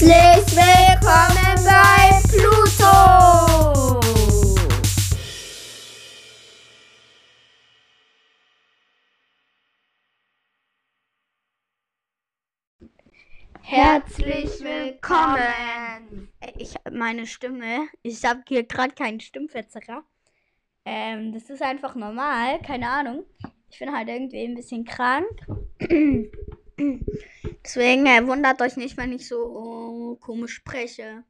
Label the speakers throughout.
Speaker 1: Herzlich willkommen bei Pluto! Herzlich willkommen! Ich meine Stimme, ich habe hier gerade keinen Stimmverzerrer. Ähm, das ist einfach normal, keine Ahnung. Ich bin halt irgendwie ein bisschen krank. Deswegen äh, wundert euch nicht, wenn ich so oh, komisch spreche.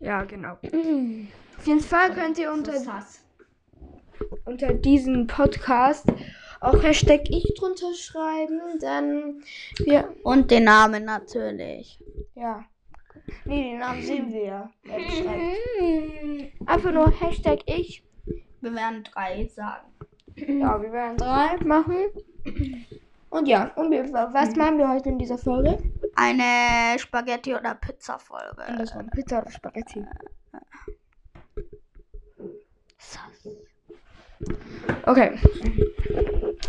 Speaker 2: Ja, genau. Auf jeden Fall könnt ihr unter, unter diesem Podcast auch Hashtag ich drunter schreiben, dann wir.
Speaker 1: Und den Namen natürlich.
Speaker 2: Ja. Nee, den Namen sehen wir ja. schreibt. Einfach nur Hashtag ich.
Speaker 1: Wir werden drei sagen.
Speaker 2: Ja, wir werden drei machen. Und ja, und wir, was machen wir heute in dieser Folge?
Speaker 1: Eine Spaghetti- oder Pizza-Folge.
Speaker 2: Das war Pizza oder Spaghetti. Okay.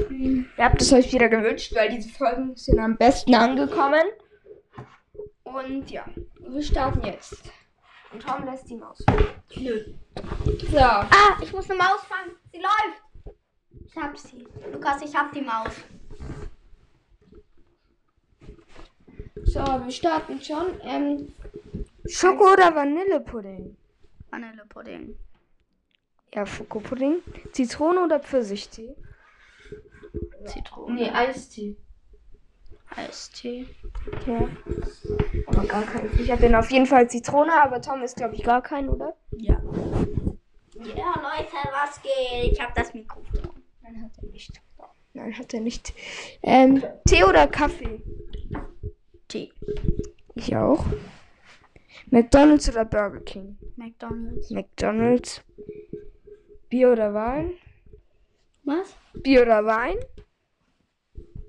Speaker 2: Ihr habt es euch wieder gewünscht, weil diese Folgen sind am besten angekommen. Und ja, wir starten jetzt. Und Tom lässt die Maus.
Speaker 1: Nö.
Speaker 2: So.
Speaker 1: Ah, ich muss eine Maus fangen. Sie läuft. Ich hab sie. Lukas, ich hab die Maus.
Speaker 2: So, wir starten schon. Ähm, Schoko oder Vanillepudding?
Speaker 1: Vanillepudding.
Speaker 2: Ja, Schokopudding. Zitrone oder Pfirsichtee?
Speaker 1: Zitrone.
Speaker 2: Nee, Eistee.
Speaker 1: Eistee.
Speaker 2: Ja. Aber gar keinen. Ich habe den auf jeden Fall Zitrone, aber Tom ist, glaube ich, gar keinen, oder?
Speaker 1: Ja. Ja, Leute, was geht? Ich hab das Mikrofon.
Speaker 2: Nein, hat er nicht. Nein, hat er nicht. Ähm, Tee oder Kaffee?
Speaker 1: Tee.
Speaker 2: Ich auch. McDonald's oder Burger King?
Speaker 1: McDonalds.
Speaker 2: McDonald's. Bier oder Wein?
Speaker 1: Was?
Speaker 2: Bier oder Wein?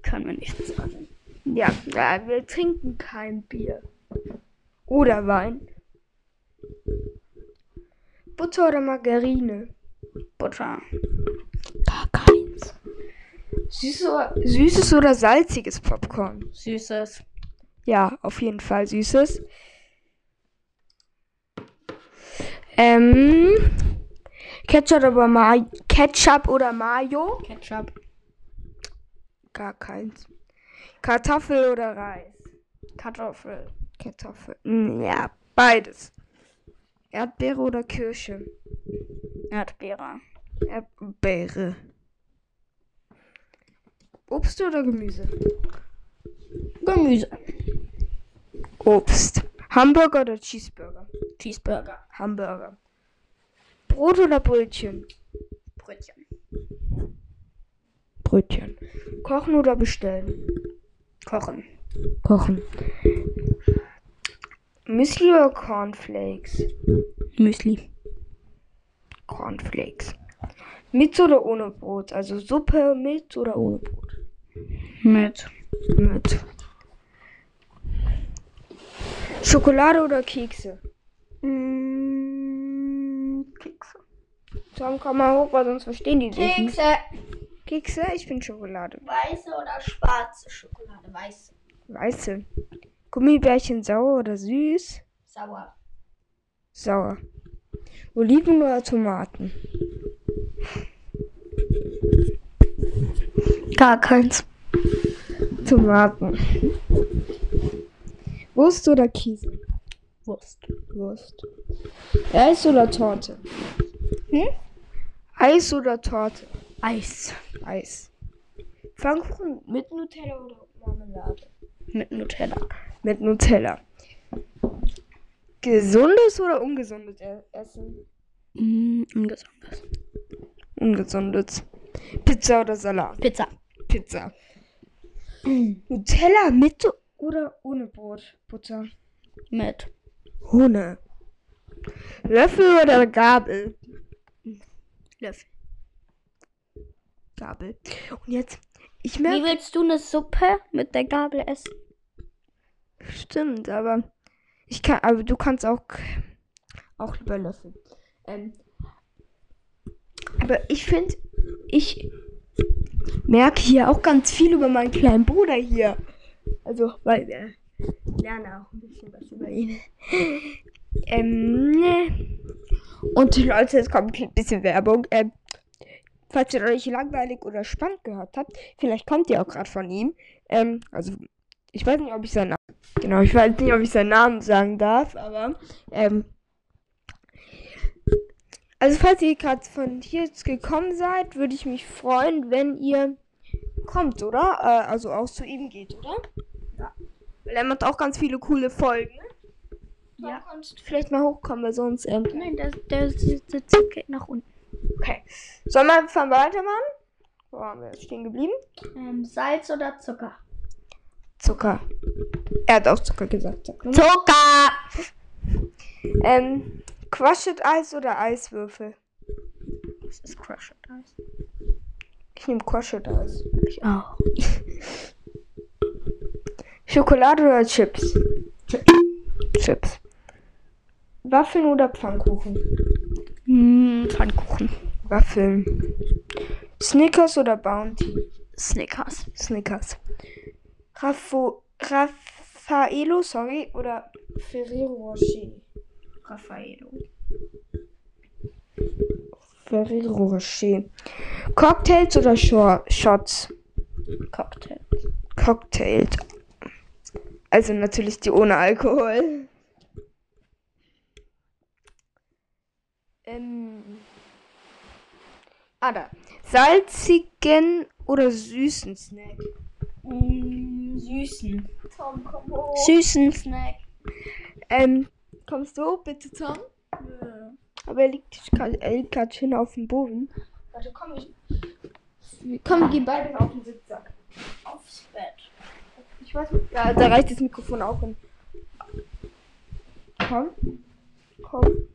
Speaker 1: Können wir nicht sagen.
Speaker 2: Ja, ja, wir trinken kein Bier. Oder Wein. Butter oder Margarine?
Speaker 1: Butter.
Speaker 2: Gar keins. Süßes oder, süßes oder salziges Popcorn?
Speaker 1: Süßes.
Speaker 2: Ja, auf jeden Fall süßes. Ähm, Ketchup oder, Ma Ketchup oder Mayo?
Speaker 1: Ketchup.
Speaker 2: Gar keins. Kartoffel oder Reis?
Speaker 1: Kartoffel.
Speaker 2: Kartoffel. Mm, Ja, beides. Erdbeere oder Kirsche?
Speaker 1: Erdbeere.
Speaker 2: Erdbeere. Obst oder Gemüse?
Speaker 1: Gemüse.
Speaker 2: Obst. Hamburger oder Cheeseburger?
Speaker 1: Cheeseburger.
Speaker 2: Hamburger. Brot oder Brötchen?
Speaker 1: Brötchen.
Speaker 2: Brötchen. Kochen oder bestellen?
Speaker 1: Kochen.
Speaker 2: Kochen. Müsli oder Cornflakes?
Speaker 1: Müsli.
Speaker 2: Cornflakes. Mit oder ohne Brot? Also Suppe mit oder ohne Brot?
Speaker 1: Mit.
Speaker 2: Mit. Schokolade oder Kekse?
Speaker 1: Mm, Kekse.
Speaker 2: Tom, komm mal hoch, weil sonst verstehen die dich nicht.
Speaker 1: Kekse.
Speaker 2: Kekse? Ich bin Schokolade.
Speaker 1: Weiße oder schwarze Schokolade? Weiße.
Speaker 2: Weiße. Gummibärchen sauer oder süß?
Speaker 1: Sauer.
Speaker 2: Sauer. Oliven oder Tomaten?
Speaker 1: Gar keins.
Speaker 2: Tomaten. Wurst oder Käse?
Speaker 1: Wurst.
Speaker 2: Wurst. Eis oder Torte?
Speaker 1: Hm?
Speaker 2: Eis oder Torte?
Speaker 1: Eis.
Speaker 2: Eis. Pfannkuchen mit Nutella oder Marmelade?
Speaker 1: Mit Nutella.
Speaker 2: Mit Nutella. Gesundes oder ungesundes E- Essen?
Speaker 1: Mm, ungesundes.
Speaker 2: Ungesundes. Pizza oder Salat?
Speaker 1: Pizza.
Speaker 2: Pizza. Nutella mit oder ohne Brot? Butter.
Speaker 1: Mit.
Speaker 2: Ohne. Löffel oder Gabel?
Speaker 1: Löffel.
Speaker 2: Gabel. Und jetzt, ich
Speaker 1: Wie
Speaker 2: merke,
Speaker 1: willst du eine Suppe mit der Gabel essen?
Speaker 2: stimmt, aber ich kann, aber du kannst auch, auch lieber Löffel. Ähm, aber ich finde, ich merke hier auch ganz viel über meinen kleinen Bruder hier. Also, weil, äh, lerne auch ein bisschen was über ihn. ähm, ne. Und Leute, es kommt ein bisschen Werbung. Ähm, falls ihr euch langweilig oder spannend gehört habt, vielleicht kommt ihr auch gerade von ihm. Ähm, also, ich weiß nicht, ob ich seinen Namen, genau, ich weiß nicht, ob ich seinen Namen sagen darf, aber, ähm, also falls ihr gerade von hier jetzt gekommen seid, würde ich mich freuen, wenn ihr kommt, oder? Äh, also auch zu ihm geht, oder?
Speaker 1: Ja.
Speaker 2: Weil er macht auch ganz viele coole Folgen.
Speaker 1: Ja.
Speaker 2: Du kannst vielleicht mal hochkommen, weil sonst. Ähm,
Speaker 1: Nein, der, der, Zug geht nach unten.
Speaker 2: okay. Sollen wir einfach weitermachen? Wo waren wir stehen geblieben?
Speaker 1: Ähm, Salz oder Zucker?
Speaker 2: Zucker. Er hat auch Zucker gesagt. Sag nur.
Speaker 1: Zucker!
Speaker 2: Ähm, Crushed Eis oder Eiswürfel?
Speaker 1: Das ist Crushed Eis.
Speaker 2: Ich nehme Crushed Eis.
Speaker 1: Ich auch.
Speaker 2: Schokolade oder Chips? Chips. Waffeln oder Pfannkuchen?
Speaker 1: Hm, Pfannkuchen.
Speaker 2: Waffeln. Snickers oder Bounty?
Speaker 1: Snickers.
Speaker 2: Snickers. Raffo, Raffaello, sorry, oder Ferrero Rocher?
Speaker 1: Raffaello.
Speaker 2: Ferrero Rocher. Cocktails oder Shots?
Speaker 1: Cocktail.
Speaker 2: Cocktails. Also natürlich die ohne Alkohol. Ähm. Ah, da. Salzigen oder süßen Snack?
Speaker 1: Mm, süßen.
Speaker 2: Tom, komm hoch.
Speaker 1: Süßen Snack.
Speaker 2: Ähm, kommst du bitte, Tom? Aber er liegt gerade er liegt grad schön auf dem Boden. Warte, komm, ich. Komm, wir gehen beide auf den Sitzsack.
Speaker 1: Aufs Bett.
Speaker 2: Ich weiß nicht. Ja, da reicht das Mikrofon auch hin. Komm. Komm.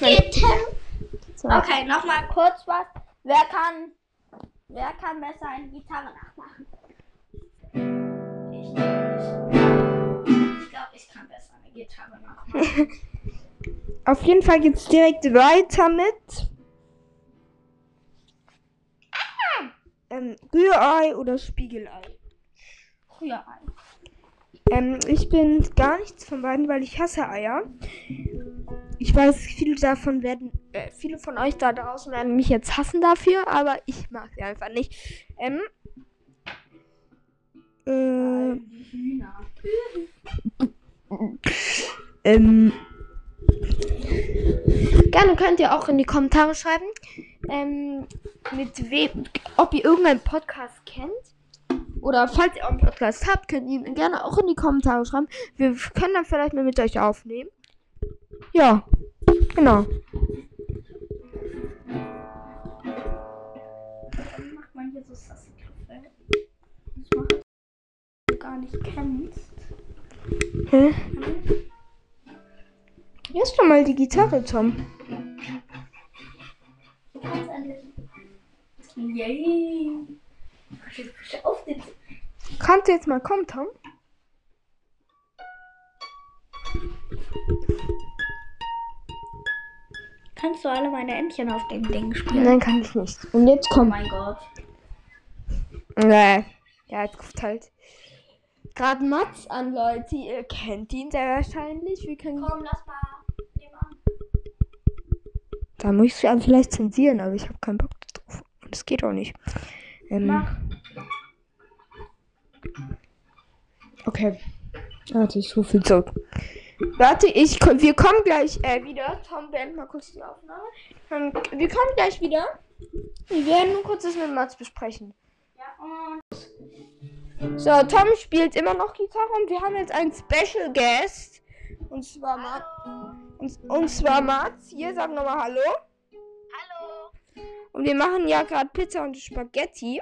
Speaker 1: Bitte. Okay, nochmal kurz was. Wer kann, wer kann besser eine Gitarre nachmachen?
Speaker 2: Auf jeden Fall geht's direkt weiter mit. Ähm, Rührei oder Spiegelei?
Speaker 1: Rührei.
Speaker 2: Ähm, ich bin gar nichts von beiden, weil ich hasse Eier. Ich weiß, viele davon werden, äh, viele von euch da draußen werden mich jetzt hassen dafür, aber ich mag sie einfach nicht. Ähm, äh. ähm, gerne könnt ihr auch in die Kommentare schreiben, ähm, mit wem, ob ihr irgendeinen Podcast kennt. Oder falls ihr auch einen Podcast habt, könnt ihr ihn gerne auch in die Kommentare schreiben. Wir können dann vielleicht mal mit euch aufnehmen. Ja, genau.
Speaker 1: Dann macht man hier so. Das macht du gar nicht kennst.
Speaker 2: Hä? Hier doch mal die Gitarre, Tom.
Speaker 1: Yay!
Speaker 2: Kannst du jetzt mal kommen, Tom?
Speaker 1: Kannst du alle meine Entchen auf dem Ding spielen?
Speaker 2: Nein, kann ich nicht. Und jetzt
Speaker 1: Oh
Speaker 2: komm.
Speaker 1: mein Gott.
Speaker 2: Nee. Ja, jetzt ruft halt gerade Mats an, Leute. Ihr kennt ihn sehr wahrscheinlich. Wir können.
Speaker 1: Komm, lass mal.
Speaker 2: Da muss ich es ja vielleicht zensieren, aber ich habe keinen Bock drauf. Und das geht auch nicht. Ähm,
Speaker 1: Mach.
Speaker 2: Okay. Warte, ich rufe ihn zurück. Warte, ich, wir kommen gleich äh, wieder. Tom, beend mal kurz die Aufnahme. Ähm, wir kommen gleich wieder. Wir werden nur kurz das mit Mats besprechen.
Speaker 1: Ja, und.
Speaker 2: So, Tom spielt immer noch Gitarre und wir haben jetzt einen Special Guest. Und zwar Mats. Und, zwar Mats. Hier, sag nochmal Hallo.
Speaker 1: Hallo.
Speaker 2: Und wir machen ja gerade Pizza und Spaghetti.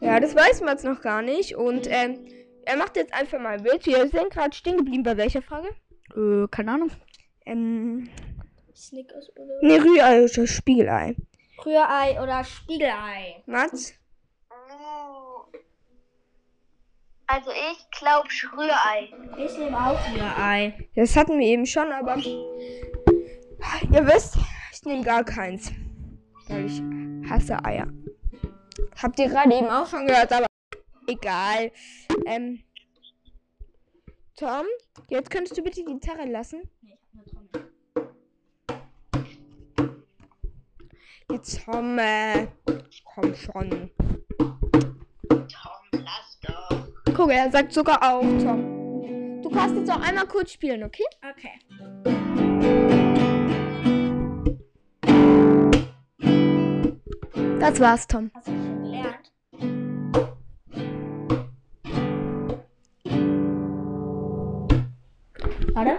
Speaker 2: Ja, das weiß Mats noch gar nicht. Und ähm, er macht jetzt einfach mal mit. Wir sind gerade stehen geblieben bei welcher Frage?
Speaker 1: Äh, keine Ahnung.
Speaker 2: Ähm,
Speaker 1: Snickers oder.
Speaker 2: ne, Rührei oder Spiegelei.
Speaker 1: Rührei oder Spiegelei?
Speaker 2: Mats?
Speaker 3: Also ich glaube Rührei.
Speaker 1: Ich nehme auch Rührei.
Speaker 2: Das hatten wir eben schon, aber ihr wisst, ich nehme gar keins. Weil ich hasse Eier. Habt ihr gerade eben auch schon gehört, aber Egal. Ähm. Tom, jetzt könntest du bitte die Gitarre lassen.
Speaker 1: Nee, ich hab eine Trommel.
Speaker 2: Jetzt Tom, äh, komm schon. Guck, er sagt sogar auch, Tom. Du kannst jetzt auch einmal kurz spielen, okay?
Speaker 1: Okay.
Speaker 2: Das war's, Tom.
Speaker 1: Hast du schon gelernt? Warte.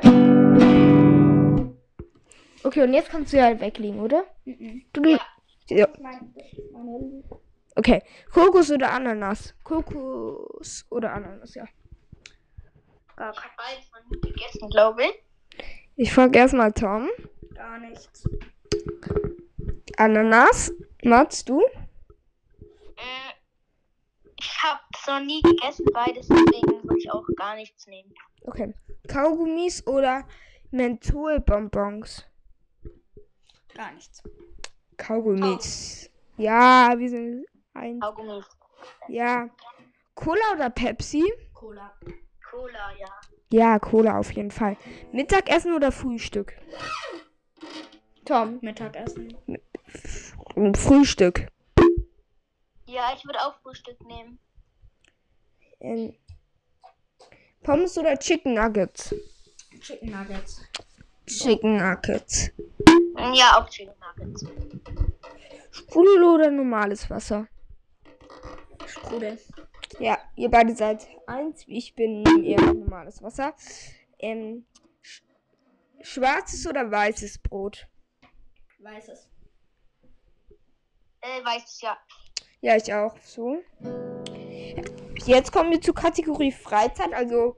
Speaker 2: Okay, und jetzt kannst du ja halt weglegen, oder?
Speaker 1: Mhm.
Speaker 2: Du, ja. ja. Okay. Kokos oder Ananas? Kokos oder Ananas, ja.
Speaker 1: gar,
Speaker 3: Ich habe beides gegessen, glaube ich.
Speaker 2: Ich frage erstmal Tom.
Speaker 1: gar nichts.
Speaker 2: Ananas. Mats, du?
Speaker 3: Mm, Ich habe es noch nie gegessen, beides, deswegen würde ich auch gar nichts nehmen.
Speaker 2: Okay. Kaugummis oder Mentholbonbons?
Speaker 1: Gar nichts.
Speaker 2: Kaugummis. Ja, wir sind ein.
Speaker 3: Kaugummis.
Speaker 2: Ja. Cola oder Pepsi?
Speaker 1: Cola.
Speaker 3: Cola, ja.
Speaker 2: Ja, Cola auf jeden Fall. Mittagessen oder Frühstück? Tom.
Speaker 1: Mittagessen.
Speaker 2: Frühstück.
Speaker 3: Ja, ich würde auch Frühstück nehmen.
Speaker 2: Ähm, Pommes oder Chicken Nuggets?
Speaker 1: Chicken Nuggets.
Speaker 2: Chicken Nuggets.
Speaker 3: Ja, auch Chicken Nuggets.
Speaker 2: Sprudel oder normales Wasser?
Speaker 1: Sprudel.
Speaker 2: Ja, ihr beide seid eins. Ich bin eher normales Wasser. Ähm, sch schwarzes oder weißes Brot?
Speaker 1: Weißes.
Speaker 3: Äh, weiß ich ja.
Speaker 2: Ja, ich auch. So. Jetzt kommen wir zur Kategorie Freizeit. Also,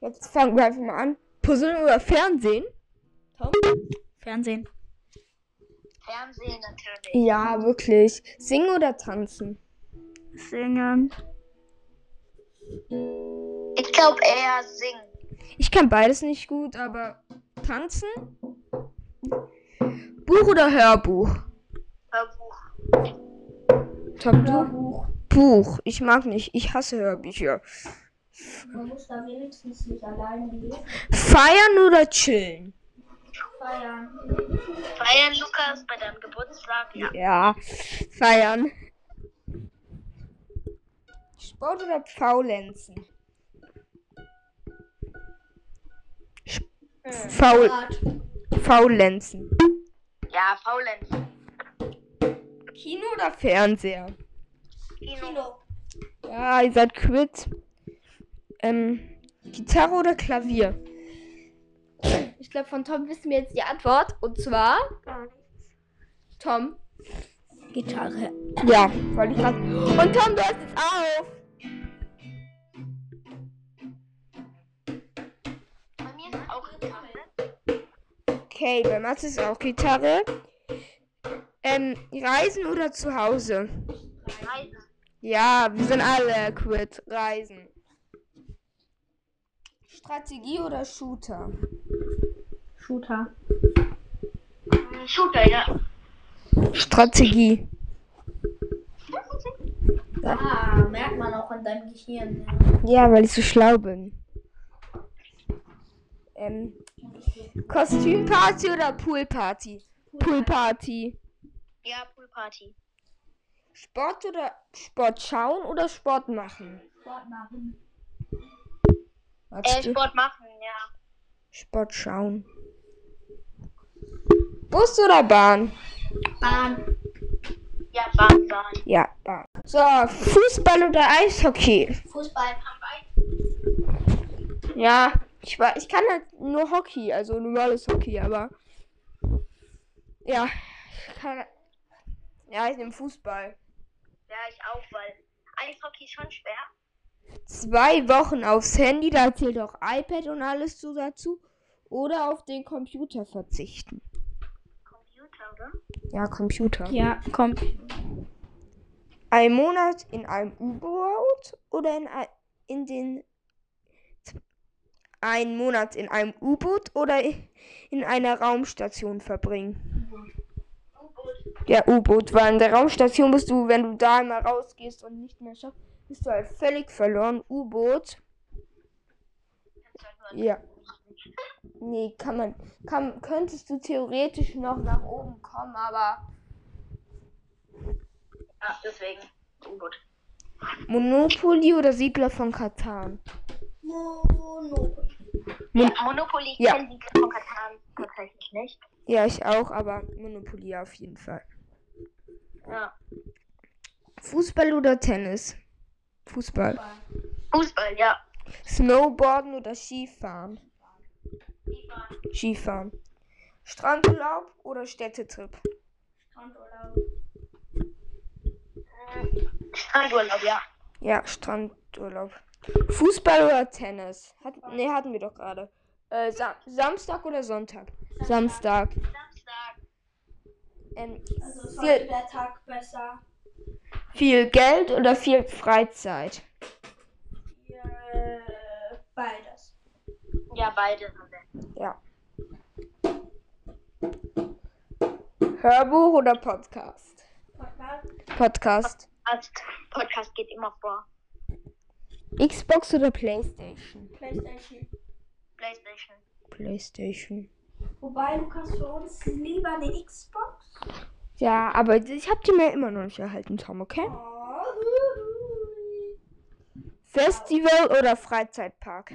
Speaker 2: jetzt fangen wir einfach mal an. Puzzeln oder Fernsehen? Tom?
Speaker 1: Fernsehen.
Speaker 3: Fernsehen natürlich.
Speaker 2: Ja, wirklich. Singen oder tanzen?
Speaker 1: Singen.
Speaker 3: Ich glaube eher singen.
Speaker 2: Ich kann beides nicht gut, aber tanzen? Buch oder Hörbuch?
Speaker 3: Hörbuch.
Speaker 2: Du?
Speaker 1: Hörbuch.
Speaker 2: Buch. Ich mag nicht. Ich hasse Hörbücher.
Speaker 1: Man muss da wenigstens nicht alleine lesen.
Speaker 2: Feiern oder chillen?
Speaker 1: Feiern.
Speaker 3: Feiern, Lukas, bei deinem Geburtstag? Ja.
Speaker 2: Ja, feiern. Sport oder Faulenzen? Faul,
Speaker 1: Rad.
Speaker 2: Faulenzen.
Speaker 3: Ja, faulenzen.
Speaker 2: Kino oder Fernseher?
Speaker 3: Kino.
Speaker 1: Kino.
Speaker 2: Ja, ihr seid quitt. Ähm, Gitarre oder Klavier? Ich glaube, von Tom wissen wir jetzt die Antwort. Und zwar. Tom.
Speaker 1: Gitarre.
Speaker 2: Ja, wollte ich gerade. Und Tom, du hörst jetzt auf. Okay, bei Mats ist auch Gitarre. Ähm, Reisen oder zu Hause?
Speaker 3: Reisen.
Speaker 2: Ja, wir sind alle quit. Reisen. Strategie oder Shooter?
Speaker 1: Shooter.
Speaker 3: Shooter, ja.
Speaker 2: Strategie.
Speaker 1: Ah, merkt man auch an deinem Gehirn.
Speaker 2: Ja, weil ich so schlau bin. Ähm, Kostümparty oder Poolparty? Poolparty.
Speaker 3: Ja, Poolparty.
Speaker 2: Sport oder Sport schauen oder Sport machen?
Speaker 1: Sport machen.
Speaker 3: Äh? Sport machen, ja.
Speaker 2: Sport schauen. Bus oder Bahn?
Speaker 1: Bahn.
Speaker 3: Ja, Bahn, Bahn.
Speaker 2: Ja, Bahn. So, Fußball oder Eishockey?
Speaker 1: Fußball.
Speaker 2: Ja, ich, war, ich kann halt nur Hockey, also normales Hockey, aber. Ja, ich kann. Ja, ich nehme Fußball.
Speaker 3: Ja, ich auch, weil Eishockey ist schon schwer.
Speaker 2: Zwei Wochen aufs Handy, da zählt auch iPad und alles so dazu. Oder auf den Computer verzichten.
Speaker 3: Computer, oder?
Speaker 2: Ja, Computer.
Speaker 1: Ja, komm.
Speaker 2: Ein Monat in einem U-Boot oder in, in den. Ein Monat in einem U-Boot oder in einer Raumstation verbringen. Ja, U-Boot, weil in der Raumstation bist du, wenn du da einmal rausgehst und nicht mehr schaffst, bist du halt völlig verloren. U-Boot. Ja. Nee, kann man. Kann, könntest du theoretisch noch nach oben kommen, aber
Speaker 3: Ja, deswegen. U-Boot.
Speaker 2: Monopoly oder Siedler von Katan?
Speaker 1: Monopoly.
Speaker 2: Mon
Speaker 3: Ja, Monopoly
Speaker 2: Ja.
Speaker 3: kennen die von Katan tatsächlich nicht.
Speaker 2: ja, ich auch, aber Monopoly auf jeden Fall.
Speaker 3: Ja.
Speaker 2: Fußball oder Tennis? Fußball.
Speaker 3: Fußball, ja.
Speaker 2: Snowboarden oder Skifahren? Skifahren. Strandurlaub oder Städtetrip?
Speaker 1: Strandurlaub.
Speaker 3: Hm, Strandurlaub, ja.
Speaker 2: Ja, Strandurlaub. Fußball oder Tennis? Hat, nee, hatten wir doch gerade. Äh, Sa Samstag oder Sonntag? Samstag.
Speaker 3: Samstag.
Speaker 2: Ähm,
Speaker 1: Also ist
Speaker 2: viel,
Speaker 1: der Tag besser.
Speaker 2: viel Geld oder viel Freizeit?
Speaker 1: Äh, beides.
Speaker 3: Ja, beide haben wir.
Speaker 2: Ja. Hörbuch oder Podcast?
Speaker 1: Podcast.
Speaker 2: Podcast.
Speaker 3: Podcast, Podcast geht immer vor.
Speaker 2: Xbox oder Playstation?
Speaker 1: Playstation.
Speaker 3: Playstation.
Speaker 2: Playstation.
Speaker 1: Wobei, du kannst für uns lieber eine Xbox.
Speaker 2: Ja, aber ich hab die mir immer noch nicht erhalten, Tom, okay?
Speaker 1: Oh.
Speaker 2: Festival oder Freizeitpark?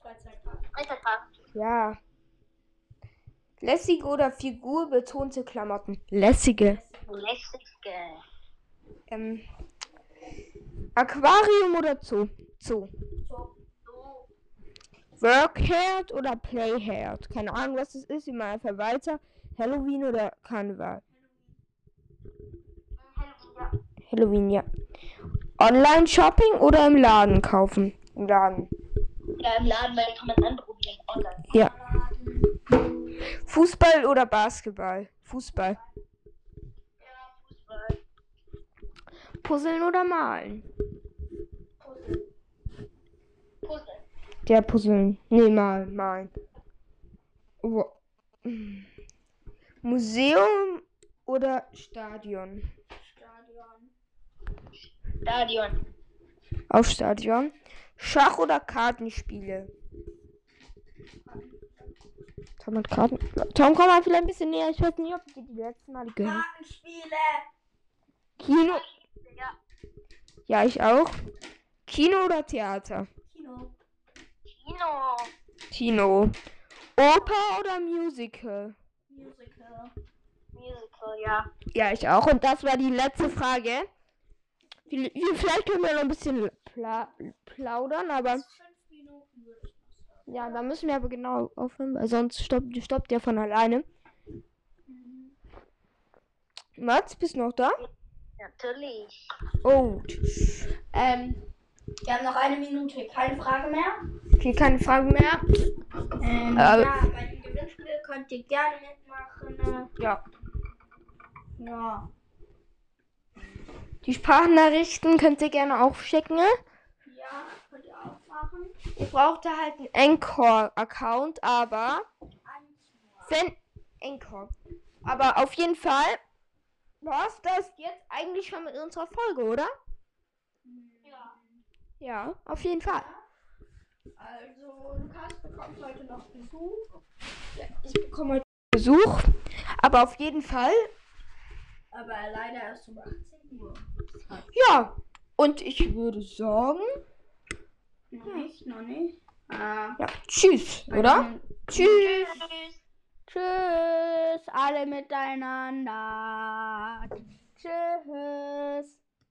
Speaker 1: Freizeitpark.
Speaker 3: Freizeitpark.
Speaker 2: Ja. Lässige oder figurbetonte Klamotten? Lässige.
Speaker 3: Lässige.
Speaker 2: Ähm, Aquarium oder Zoo?
Speaker 1: So.
Speaker 2: Workherd oder Playherd? Keine Ahnung, was das ist. Ich mal einfach weiter. Halloween oder Karneval?
Speaker 3: Halloween, ja.
Speaker 2: Halloween, ja. Online-Shopping oder im Laden kaufen? Im Laden.
Speaker 3: Ja, im Laden, weil da kann man anprobieren. Online.
Speaker 2: Ja. Fußball oder Basketball? Fußball.
Speaker 3: Ja, Fußball.
Speaker 2: Puzzeln oder malen?
Speaker 3: Puzzle.
Speaker 2: Der Puzzeln. Nee, malen, malen. Wo- Museum oder Stadion?
Speaker 1: Stadion.
Speaker 3: Stadion.
Speaker 2: Auf Stadion. Schach oder Kartenspiele? Tom hat Karten. Tom, komm mal vielleicht ein bisschen näher. Ich weiß nicht, ob die die letzten Mal gehört.
Speaker 1: Kartenspiele.
Speaker 2: Kino.
Speaker 3: Ja.
Speaker 2: Ja, ich auch. Kino oder Theater?
Speaker 1: Kino.
Speaker 3: Kino.
Speaker 2: Kino. Oper oder Musical?
Speaker 1: Musical.
Speaker 3: Musical, ja.
Speaker 2: Ja, ich auch. Und das war die letzte Frage. Vielleicht können wir noch ein bisschen pla plaudern, aber ja, da müssen wir aber genau aufhören, weil sonst stoppt, stoppt der von alleine. Mats, bist du noch da?
Speaker 3: Natürlich.
Speaker 2: Oh. Ähm,
Speaker 1: Wir haben noch eine Minute. Keine Frage mehr.
Speaker 2: okay, keine Frage mehr.
Speaker 1: Ähm,
Speaker 2: Äh,
Speaker 1: ja, bei dem Gewinnspiel könnt ihr gerne mitmachen.
Speaker 2: Ja.
Speaker 1: Ja.
Speaker 2: Die Sprachnachrichten könnt ihr gerne auch schicken. ne?
Speaker 1: Ja, könnt ihr auch machen.
Speaker 2: Ihr braucht da halt einen Encore-Account, aber wenn Encore. Aber auf jeden Fall war's das jetzt eigentlich schon mit unserer Folge, oder? Ja. Auf jeden Fall.
Speaker 1: Also, Lukas bekommt heute noch Besuch.
Speaker 2: Ich bekomme heute Besuch, aber auf jeden Fall.
Speaker 1: Aber leider erst um 18 Uhr.
Speaker 2: Ja, und ich würde sagen,
Speaker 1: Noch nicht, noch nicht. Ah,
Speaker 2: ja, tschüss, oder? Tschüss.
Speaker 3: Tschüss.
Speaker 1: Tschüss, alle miteinander. Tschüss.